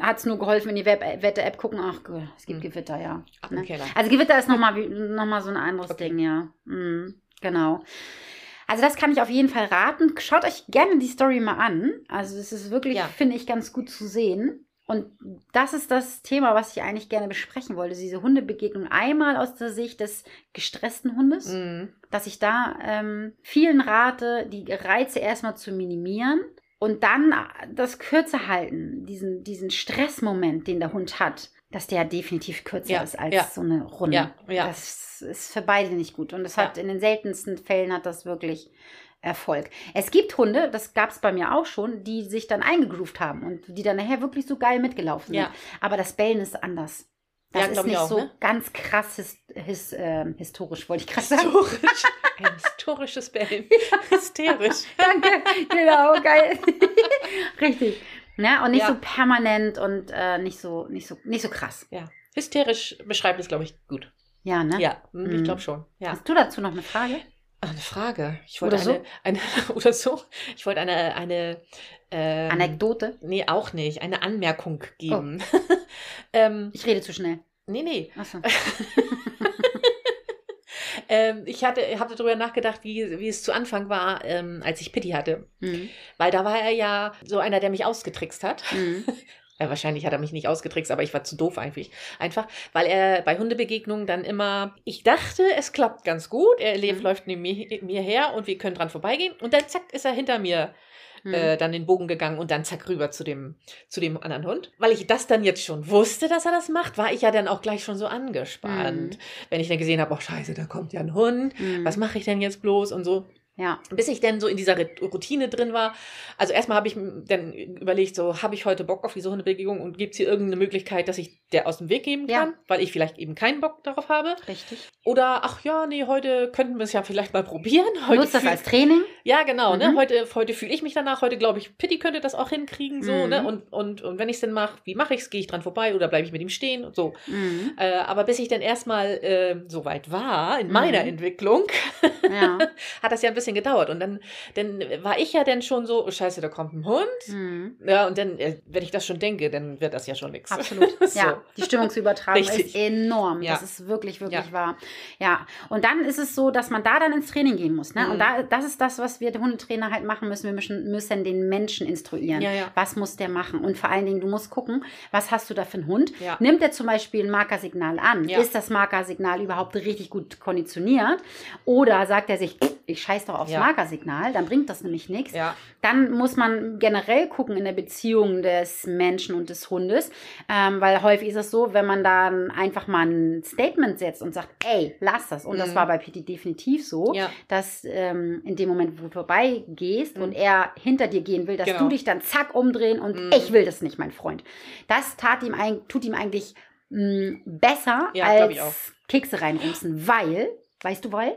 hat es nur geholfen, wenn die Wette-App gucken, ach es gibt Mhm. Gewitter, ja. Ab Ne? Keller. Also Gewitter ist nochmal noch mal so ein anderes Okay. Ding, ja. Mhm, genau. Also das kann ich auf jeden Fall raten. Schaut euch gerne die Story mal an. Also es ist wirklich, finde ich, ganz gut zu sehen. Und das ist das Thema, was ich eigentlich gerne besprechen wollte. Diese Hundebegegnung einmal aus der Sicht des gestressten Hundes, Mhm. dass ich da ähm, vielen rate, die Reize erstmal zu minimieren und dann das kürzer halten, diesen, diesen Stressmoment, den der Hund hat, dass der definitiv kürzer Ja, ist als ja. so eine Runde. Ja. Das ist für beide nicht gut. Und das hat in den seltensten Fällen hat das wirklich Erfolg. Es gibt Hunde, das gab es bei mir auch schon, die sich dann eingegroovt haben und die dann nachher wirklich so geil mitgelaufen sind. Ja. Aber das Bellen ist anders. Das Ja, ist nicht auch, so ne? ganz krass his, his, ähm, historisch, wollte ich gerade sagen. Historisch. Ein historisches Bellen. Hysterisch. Danke, genau, geil. Richtig. Ne? Und nicht Ja. so permanent und äh, nicht, so, nicht, so, nicht so krass. Ja. Hysterisch beschreibt es, glaube ich, gut. Ja, ne? Ja, ich Mhm. glaube schon. Ja. Hast du dazu noch eine Frage? Eine Frage. Ich wollte Oder so? eine, eine oder so. Ich wollte eine eine ähm, Anekdote? Nee, auch nicht. Eine Anmerkung geben. ähm, Ich rede zu schnell. nee, nee. Achso. Ähm, ich hatte, habe darüber nachgedacht, wie, wie es zu Anfang war, ähm, als ich Pitti hatte. Mhm. Weil da war er ja so einer, der mich ausgetrickst hat. Mhm. Ja, wahrscheinlich hat er mich nicht ausgetrickst, aber ich war zu doof eigentlich. Einfach, weil er bei Hundebegegnungen dann immer, ich dachte, es klappt ganz gut. Er Mhm. läuft neben mir, mir her und wir können dran vorbeigehen. Und dann zack, ist er hinter mir Mhm. äh, dann den Bogen gegangen und dann zack rüber zu dem, zu dem anderen Hund. Weil ich das dann jetzt schon wusste, dass er das macht, war ich ja dann auch gleich schon so angespannt. Wenn ich dann gesehen habe, oh scheiße, da kommt ja ein Hund. Mhm. Was mache ich denn jetzt bloß und so. Ja. Bis ich dann so in dieser Routine drin war. Also erstmal habe ich dann überlegt, so habe ich heute Bock auf diese Hundebegegnung und gibt es hier irgendeine Möglichkeit, dass ich der aus dem Weg geben Ja. kann, weil ich vielleicht eben keinen Bock darauf habe. Richtig. Oder ach ja, nee, heute könnten wir es ja vielleicht mal probieren. Heute Nutzt das als Training? ja, genau, ne? Mhm. Heute, heute fühle ich mich danach. Heute glaube ich, Pitti könnte das auch hinkriegen, so, Mhm. ne? Und, und, und wenn ich es denn mache, wie mache ich es? Gehe ich dran vorbei oder bleibe ich mit ihm stehen und so. Mhm. Äh, aber bis ich dann erstmal äh, so weit war in meiner Mhm. Entwicklung, Ja. hat das ja ein bisschen gedauert. Und dann, dann war ich ja dann schon so, oh scheiße, da kommt ein Hund. Mhm. Ja, und dann, äh, wenn ich das schon denke, dann wird das ja schon nichts. Absolut. So. Ja, die Stimmungsübertragung Richtig. ist enorm. Ja. Das ist wirklich, wirklich Ja. wahr. Ja, und dann ist es so, dass man da dann ins Training gehen muss. Ne? Mhm. Und da, das ist das, was wir Hundetrainer halt machen müssen. Wir müssen, müssen den Menschen instruieren. Ja, ja. Was muss der machen? Und vor allen Dingen, du musst gucken, was hast du da für einen Hund? Ja. Nimmt er zum Beispiel ein Markersignal an? Ist das Markersignal überhaupt richtig gut konditioniert? Oder sagt er sich, ich scheiß doch aufs Ja. Markersignal, dann bringt das nämlich nichts. Ja, Dann muss man generell gucken in der Beziehung des Menschen und des Hundes, ähm, weil häufig ist es so, wenn man dann einfach mal ein Statement setzt und sagt, ey, lass das. Und das Mhm. war bei Pitti definitiv so, Ja. dass ähm, in dem Moment, wo du vorbeigehst Mhm. und er hinter dir gehen will, dass Genau. du dich dann zack umdrehen und Mhm. ich will das nicht, mein Freund. Das tat ihm tut ihm eigentlich mh, besser ich auch. als Kekse reinrumsen, weil, weißt du, weil?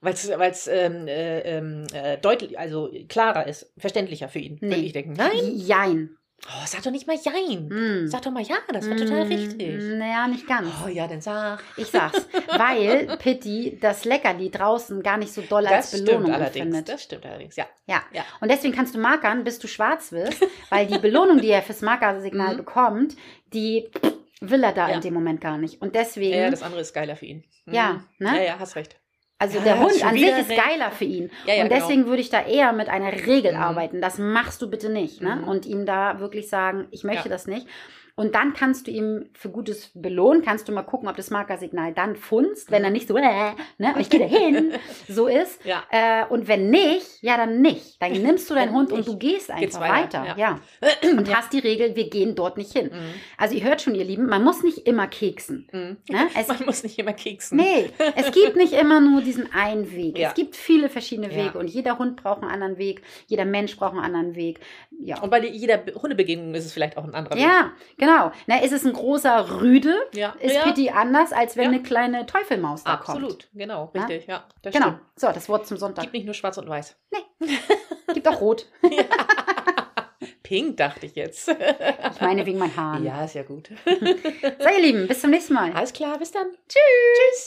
Weil es ähm, äh, ähm, äh, deutlich, also klarer ist, verständlicher für ihn, Nee. würde ich denken. Nein? Jein. Oh, sag doch nicht mal Jein. Mm. Sag doch mal ja, das war total Mm, richtig. Naja, nicht ganz. Oh ja, dann sag. Ich sag's, weil Pitti das Leckerli draußen gar nicht so doll als Das Belohnung stimmt allerdings. empfindet. Das stimmt allerdings, ja. Ja. Ja. Und deswegen kannst du markern, bis du schwarz wirst, weil die Belohnung, die er fürs Markersignal Mhm. bekommt, die will er da Ja. in dem Moment gar nicht. Und deswegen, Ja, das andere ist geiler für ihn. Mhm. Ja, ne? Ja, ja, hast recht. Also Ja, der Hund an sich ist geiler für ihn. Ja, ja, und genau. deswegen würde ich da eher mit einer Regel Mhm. arbeiten. Das machst du bitte nicht. Ne? Mhm. Und ihm da wirklich sagen, ich möchte das nicht. Und dann kannst du ihm für Gutes belohnen, kannst du mal gucken, ob das Markersignal dann funzt, wenn er nicht so, äh, ne, ich gehe da hin, so ist. Ja. Äh, und wenn nicht, ja, dann nicht. Dann nimmst du deinen Hund und du gehst einfach weiter. weiter, Ja. ja. Und hast die Regel, wir gehen dort nicht hin. Mhm. Also ihr hört schon, ihr Lieben, man muss nicht immer keksen. Mhm. Ne? Es, Man muss nicht immer keksen. nee, es gibt nicht immer nur diesen einen Weg. Ja. Es gibt viele verschiedene. Wege und jeder Hund braucht einen anderen Weg, jeder Mensch braucht einen anderen Weg. Ja. Und bei jeder Hundebegegnung ist es vielleicht auch ein anderer Weg. Ja, genau. Na, ist es ein großer Rüde, Ja. ist ja. Pitti anders, als wenn Ja. eine kleine Teufelmaus da kommt. Absolut, genau, Ja? richtig, ja. Das Genau. stimmt. So, das Wort zum Sonntag. Gibt nicht nur schwarz und weiß. Gibt auch rot. Pink, dachte ich jetzt. Ich meine wegen meinen Haaren. ja, ist ja gut. So, ihr Lieben, bis zum nächsten Mal. Alles klar, bis dann. Tschüss. Tschüss.